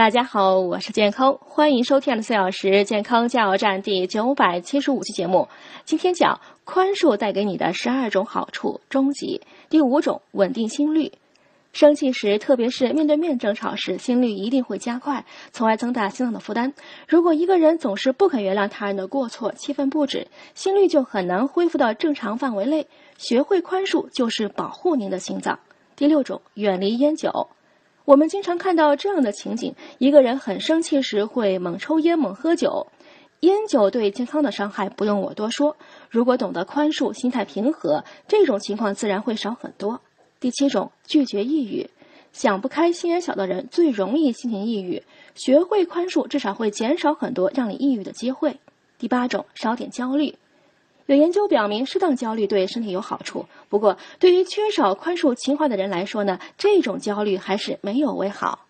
大家好，我是健康，欢迎收听的四小时健康加油站第九百七十五期节目。今天讲宽恕带给你的十二种好处，终极第五种稳定心率。生气时，特别是面对面争吵时，心率一定会加快，从而增大心脏的负担。如果一个人总是不肯原谅他人的过错，气愤不止，心率就很难恢复到正常范围内。学会宽恕，就是保护您的心脏。第六种，远离烟酒。我们经常看到这样的情景：一个人很生气时会猛抽烟、猛喝酒。烟酒对健康的伤害不用我多说。如果懂得宽恕，心态平和，这种情况自然会少很多。第七种，拒绝抑郁。想不开、心眼小的人最容易心情抑郁。学会宽恕，至少会减少很多让你抑郁的机会。第八种，少点焦虑。有研究表明，适当焦虑对身体有好处。不过，对于缺少宽恕情怀的人来说呢，这种焦虑还是没有为好。